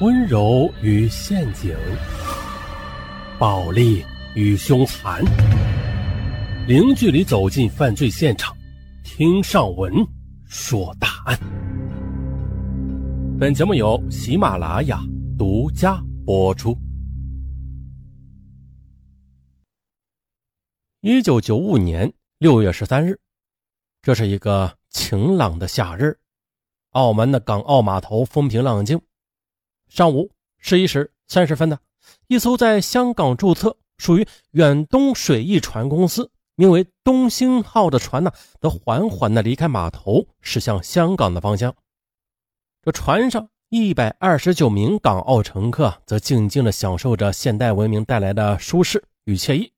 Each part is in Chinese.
温柔与陷阱，暴力与凶残，零距离走进犯罪现场，听上文说大案。本节目由喜马拉雅独家播出。一九九五年六月十三日，这是一个晴朗的夏日，澳门的港澳码头风平浪静。上午十一时三十分的，一艘在香港注册、属于远东水翼船公司、名为“东兴号”的船呢，则缓缓的离开码头，驶向香港的方向。这船上一百二十九名港澳乘客则静静的享受着现代文明带来的舒适与惬意，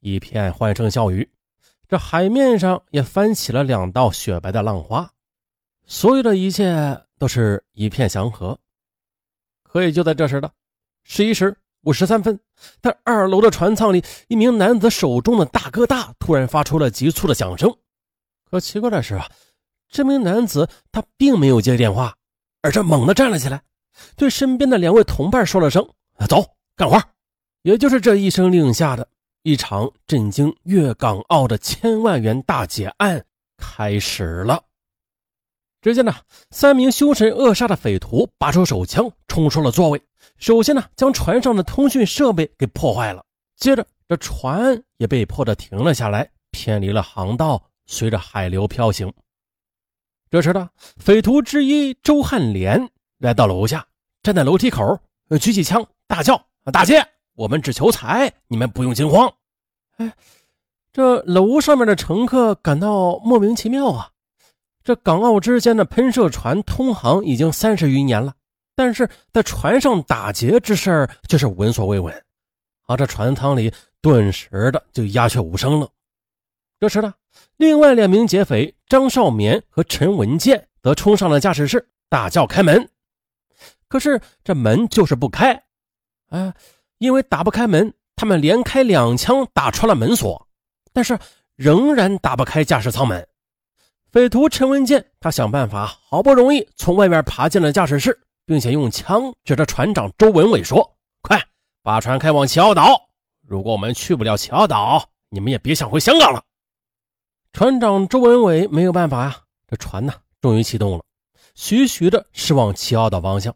一片欢声笑语。这海面上也翻起了两道雪白的浪花，所有的一切都是一片祥和。所以就在这时的十一时五十三分，在二楼的船舱里，一名男子手中的大哥大突然发出了急促的响声。可奇怪的是啊，这名男子他并没有接电话，而是猛地站了起来，对身边的两位同伴说了声：“走，干活。”也就是这一声令下的一场震惊粤港澳的千万元大劫案开始了。只见呢，三名凶神恶煞的匪徒拔出手枪，冲出了座位。首先呢，将船上的通讯设备给破坏了。接着，这船也被迫的停了下来，偏离了航道，随着海流飘行。这时呢，匪徒之一周汉廉来到楼下，站在楼梯口，举起枪，大叫：“大姐，我们只求财，你们不用惊慌。”哎，这楼上面的乘客感到莫名其妙啊。这港澳之间的喷射船通航已经三十余年了，但是在船上打劫之事却是闻所未闻。而这船舱里顿时的就鸦雀无声了。这时呢，另外两名劫匪张少眠和陈文健则冲上了驾驶室，大叫开门。可是这门就是不开，啊，因为打不开门，他们连开两枪打穿了门锁，但是仍然打不开驾驶舱门。匪徒陈文健，他想办法，好不容易从外面爬进了驾驶室，并且用枪指着船长周文伟说：“快把船开往奇奥岛！如果我们去不了奇奥岛，你们也别想回香港了。”船长周文伟没有办法呀，这船呢，终于启动了，徐徐的驶往奇奥岛方向。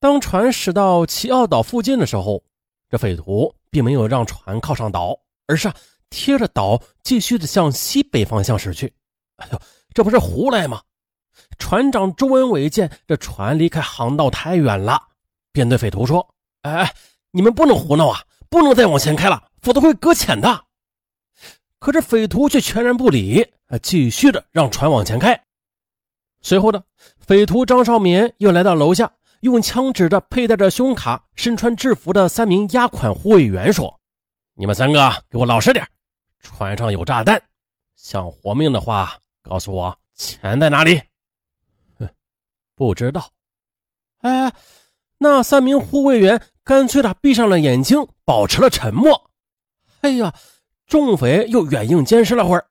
当船驶到奇奥岛附近的时候，这匪徒并没有让船靠上岛，而是贴着岛继续的向西北方向驶去。哎呦，这不是胡来吗？船长周文伟见这船离开航道太远了，便对匪徒说：“哎哎，你们不能胡闹啊，不能再往前开了，否则会搁浅的。”可是匪徒却全然不理，继续的让船往前开。随后呢，匪徒张少民又来到楼下，用枪指着佩戴着胸卡、身穿制服的三名押款护卫员说：“你们三个给我老实点，船上有炸弹，想活命的话。”告诉我钱在哪里？哼，不知道。哎，那三名护卫员干脆的闭上了眼睛，保持了沉默。哎呀，众匪又软硬兼施了会儿，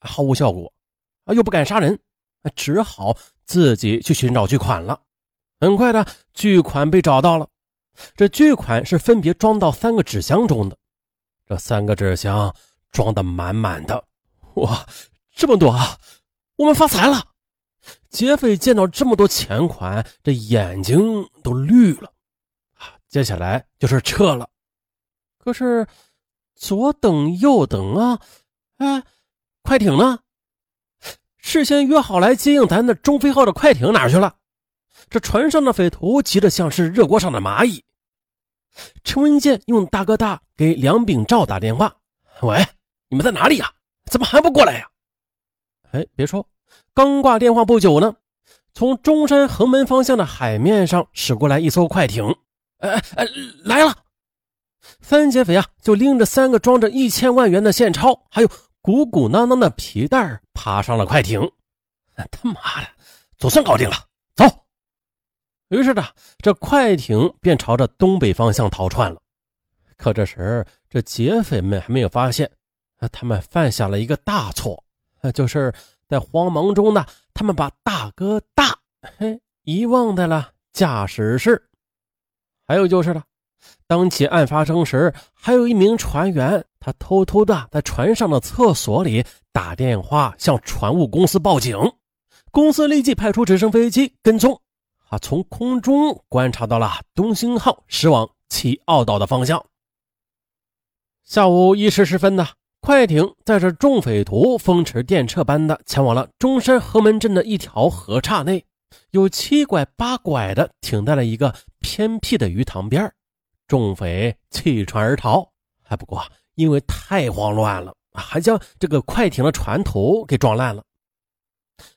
毫无效果，啊，又不敢杀人，只好自己去寻找巨款了。很快的，巨款被找到了。这巨款是分别装到三个纸箱中的，这三个纸箱装的满满的。哇！这么多啊！我们发财了！劫匪见到这么多钱款，这眼睛都绿了！接下来就是撤了。可是左等右等啊，哎，快艇呢？事先约好来接应咱的中飞号的快艇哪去了？这船上的匪徒急得像是热锅上的蚂蚁。陈文健用大哥大给梁炳照打电话：“喂，你们在哪里呀？怎么还不过来呀？”哎，别说，刚挂电话不久呢，从中山横门方向的海面上驶过来一艘快艇。哎哎哎，来了！三劫匪啊，就拎着三个装着一千万元的现钞，还有鼓鼓囊囊的皮袋，爬上了快艇。他妈的，总算搞定了，走！于是呢，这快艇便朝着东北方向逃窜了。可这时，这劫匪们还没有发现，他们犯下了一个大错。那就是在慌忙中呢，他们把大哥大嘿遗忘在了驾驶室。还有就是了，当起案发生时，还有一名船员，他偷偷的在船上的厕所里打电话向船务公司报警，公司立即派出直升飞机跟踪，啊，从空中观察到了东兴号驶往七澳岛的方向。下午一时十分呢，快艇载着众匪徒风驰电掣般的前往了中山河门镇的一条河岔内。有七拐八拐的停在了一个偏僻的鱼塘边众匪弃船而逃。还不过因为太慌乱了，还将这个快艇的船头给撞烂了。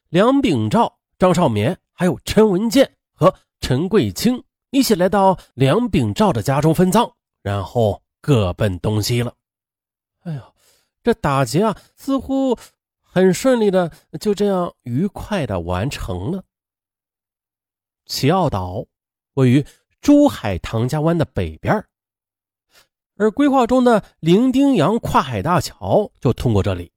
梁炳照、张少眠还有陈文健和陈桂清一起来到梁炳照的家中分赃，然后各奔东西了。哎呦，这打劫啊，似乎很顺利的就这样愉快的完成了。奇奥岛位于珠海唐家湾的北边，而规划中的伶仃洋跨海大桥就通过这里。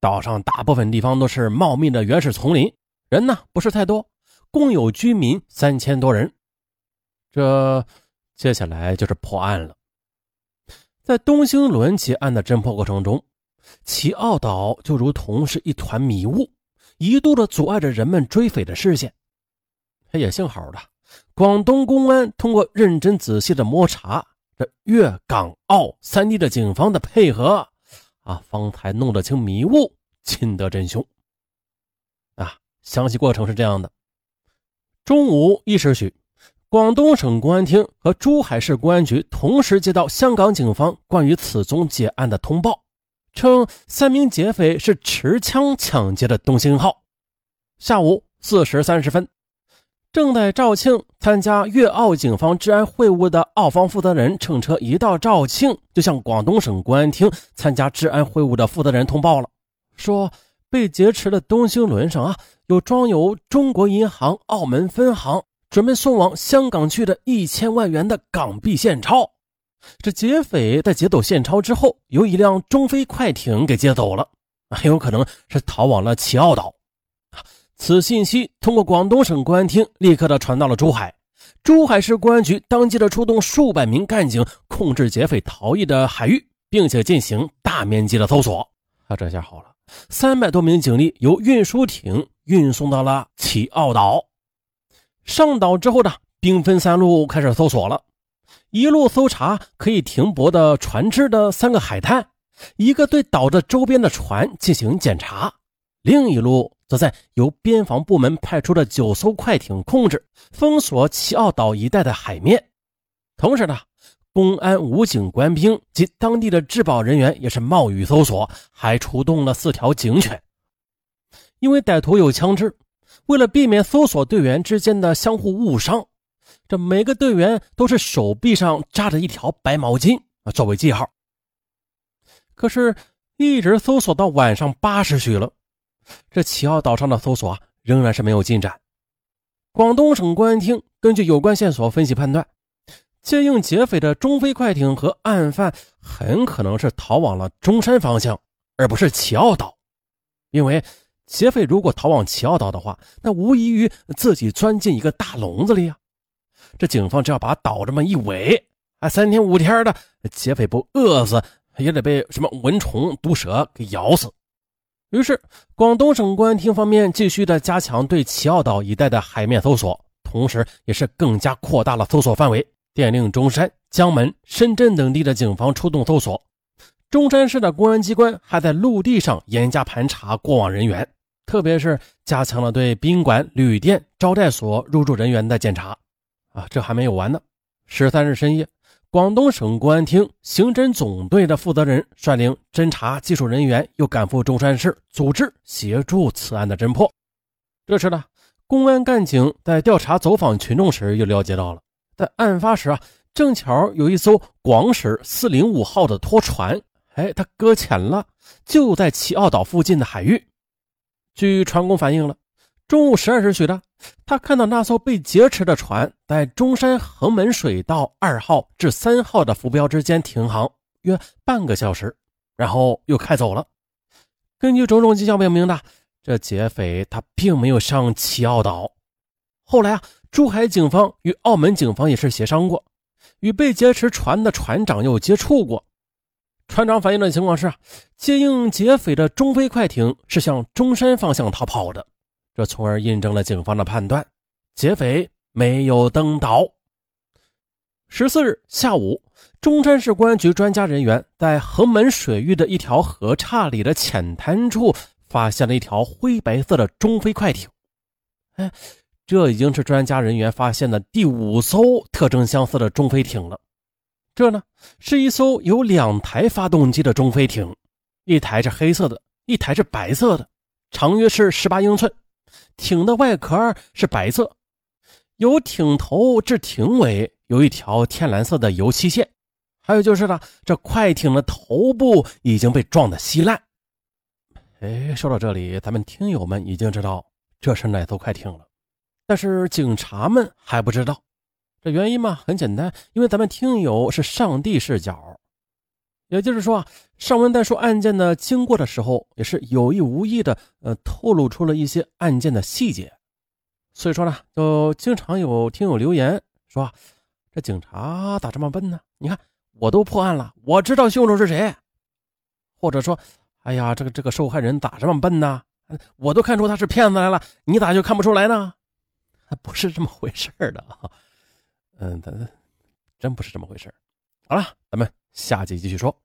岛上大部分地方都是茂密的原始丛林，人呢不是太多，共有居民三千多人。这接下来就是破案了。在东兴轮劫案的侦破过程中，奇奥岛就如同是一团迷雾，一度的阻碍着人们追匪的视线。也幸好的，广东公安通过认真仔细的摸查，这粤港澳三地的警方的配合，啊，方才弄得清迷雾，擒得真凶。啊，详细过程是这样的：中午一时许，广东省公安厅和珠海市公安局同时接到香港警方关于此宗劫案的通报，称三名劫匪是持枪抢劫的东兴号。下午四时三十分。正在肇庆参加粤澳警方治安会晤的澳方负责人乘车一到肇庆，就向广东省公安厅参加治安会晤的负责人通报了，说被劫持的东兴轮上啊有装有中国银行澳门分行准备送往香港去的一千万元的港币现钞。这劫匪在劫走现钞之后，由一辆中飞快艇给接走了，很有可能是逃往了奇奥岛。此信息通过广东省公安厅立刻的传到了珠海，珠海市公安局当即的出动数百名干警控制劫匪逃逸的海域，并且进行大面积的搜索。啊，这下好了，三百多名警力由运输艇运送到了奇奥岛。上岛之后呢，兵分三路开始搜索了，一路搜查可以停泊的船只的三个海滩，一个对岛的周边的船进行检查，另一路。则在由边防部门派出的九艘快艇控制封锁奇奥岛一带的海面，同时呢，公安、武警官兵及当地的治保人员也是冒雨搜索，还出动了四条警犬。因为歹徒有枪支，为了避免搜索队员之间的相互误伤，这每个队员都是手臂上扎着一条白毛巾啊作为记号。可是，一直搜索到晚上八时许了。这奇奥岛上的搜索仍然是没有进展。广东省公安厅根据有关线索分析判断，接应劫匪的中飞快艇和案犯很可能是逃往了中山方向，而不是奇奥岛。因为劫匪如果逃往奇奥岛的话，那无异于自己钻进一个大笼子里呀。这警方只要把岛这么一围，啊，三天五天的，劫匪不饿死也得被什么蚊虫、毒蛇给咬死。于是，广东省公安厅方面继续的加强对奇奥岛一带的海面搜索，同时也是更加扩大了搜索范围，电令中山、江门、深圳等地的警方出动搜索。中山市的公安机关还在陆地上严加盘查过往人员，特别是加强了对宾馆、旅店、招待所入住人员的检查。啊，这还没有完呢！十三日深夜。广东省公安厅刑侦总队的负责人率领侦查技术人员又赶赴中山市，组织协助此案的侦破。这时呢，公安干警在调查走访群众时，又了解到了，在案发时啊，正巧有一艘广驶四零五号的拖船，哎，它搁浅了，就在奇澳岛附近的海域。据船工反映了。中午十二时许的，他看到那艘被劫持的船在中山横门水道二号至三号的浮标之间停航约半个小时，然后又开走了。根据种种迹象表明的，这劫匪他并没有上奇澳岛。后来啊，珠海警方与澳门警方也是协商过，与被劫持船的船长又接触过。船长反映的情况是，接应劫匪的中非快艇是向中山方向逃跑的，这从而印证了警方的判断，劫匪没有登岛。十四日下午，中山市公安局专家人员在横门水域的一条河岔里的浅滩处发现了一条灰白色的中非快艇。哎，这已经是专家人员发现的第五艘特征相似的中非艇了。这呢，是一艘有两台发动机的中非艇，一台是黑色的，一台是白色的，长约是十八英寸。艇的外壳是白色，由艇头至艇尾。有一条天蓝色的油漆线，还有就是呢，这快艇的头部已经被撞得稀烂。哎，说到这里，咱们听友们已经知道这是哪艘快艇了，但是警察们还不知道。这原因嘛，很简单，因为咱们听友是上帝视角，也就是说啊，上文在说案件的经过的时候，也是有意无意的，呃，透露出了一些案件的细节。所以说呢，就经常有听友留言说。这警察咋这么笨呢？你看，我都破案了，我知道凶手是谁。或者说，哎呀，这个这个受害人咋这么笨呢？我都看出他是骗子来了，你咋就看不出来呢？不是这么回事的啊。嗯，真不是这么回事好了，咱们下集继续说。